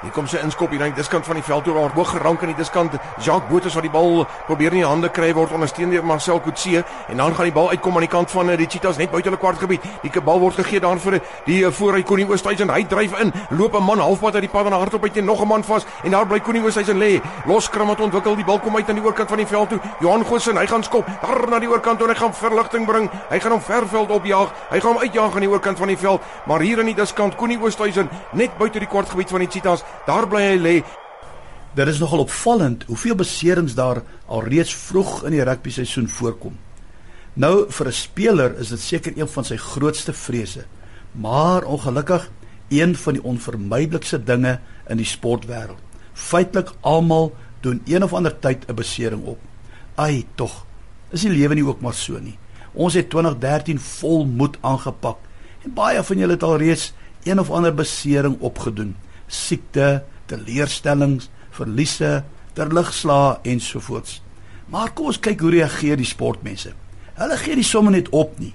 Hier kom sy inskop hier aan die diskant van die veld toe waar hoog gerank aan die diskant. Jacques Botha wat die bal probeer in die hande kry word ondersteun deur Marcel Coetzee en dan gaan die bal uitkom aan die kant van eh, die Cheetahs net buite hulle kwartgebied. Die bal word gegee daar vir die eh, vooruit Koning Oosthuizen. Hy dryf in, loop 'n man halfpad uit die pad en hardop uit en nog 'n man vas en daar bly Koning Oosthuizen lê. Los kram het ontwikkel, die bal kom uit aan die oorkant van die veld toe. Johan Goosen, hy gaan skop daar na die oorkant toe en hy gaan verligting bring. Hy gaan hom verveld opjaag. Hy gaan hom uitjaag aan die oorkant van die veld, maar hier aan die diskant Koning Oosthuizen net buite die kwartgebied van die Cheetahs. Daar bly hy lê. Dit is nogal opvallend hoeveel beserings daar alreeds vroeg in die rugby seisoen voorkom. Nou vir 'n speler is dit seker een van sy grootste vrese, maar ongelukkig een van die onvermydelikste dinge in die sportwêreld. Feitelik almal doen een of ander tyd 'n besering op. Ai, tog. Is die lewe nie ook maar so nie? Ons het 2013 vol moed aangepak en baie van julle het alreeds een of ander besering opgedoen. Siekte, teleurstellings, verliese, terligslae ensovoorts. Maar kom ons kyk hoe reageer die sportmense. Hulle gee nie sommer net op nie.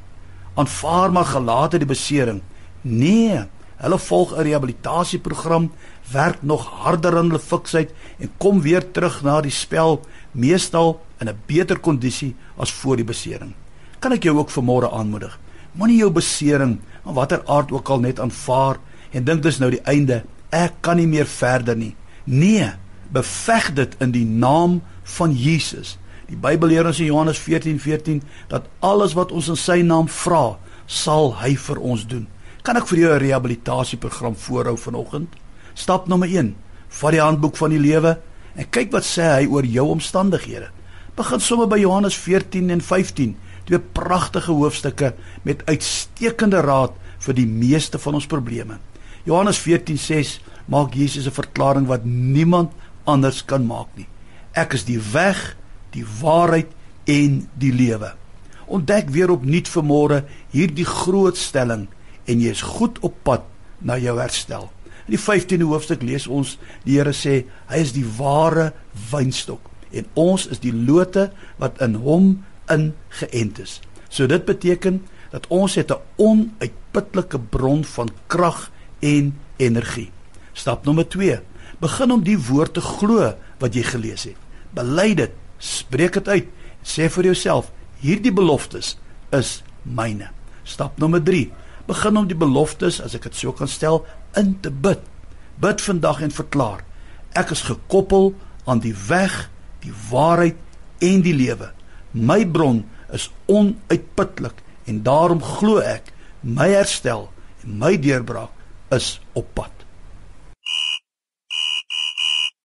Aanvaar maar gelate die besering. Nee, hulle volg 'n rehabilitasieprogram, werk nog harder aan hulle fiksheid en kom weer terug na die spel, meestal in 'n beter kondisie as voor die besering. Kan ek jou ook vanmôre aanmoedig? Moenie jou besering, van watter aard ook al net aanvaar en dink dis nou die einde. Ek kan nie meer verder nie. Nee, beveg dit in die naam van Jesus. Die Bybel leer ons in Johannes 14:14 14, dat alles wat ons in sy naam vra, sal hy vir ons doen. Kan ek vir jou 'n rehabilitasieprogram voorhou vanoggend? Stap nommer 1: Vat die handboek van die lewe en kyk wat sê hy oor jou omstandighede. Begin sommer by Johannes 14 en 15, twee pragtige hoofstukke met uitstekende raad vir die meeste van ons probleme. Johannes 14:6 maak Jesus 'n verklaring wat niemand anders kan maak nie. Ek is die weg, die waarheid en die lewe. Ontdek weer opnuut vanmôre hierdie groot stelling en jy is goed op pad na jou herstel. In die 15de hoofstuk lees ons die Here sê hy is die ware wynstok en ons is die lote wat in hom ingeënt is. So dit beteken dat ons het 'n onuitputlike bron van krag en energie. Stap nommer 2 begin om die woord te glo wat jy gelees het. Bely dit, spreek dit uit. Sê vir jouself, hierdie beloftes is myne. Stap nommer 3. Begin om die beloftes, as ek dit so kan stel, in te bid. Bid vandag en verklaar: Ek is gekoppel aan die weg, die waarheid en die lewe. My bron is onuitputlik en daarom glo ek my herstel en my deurbraak is op pad.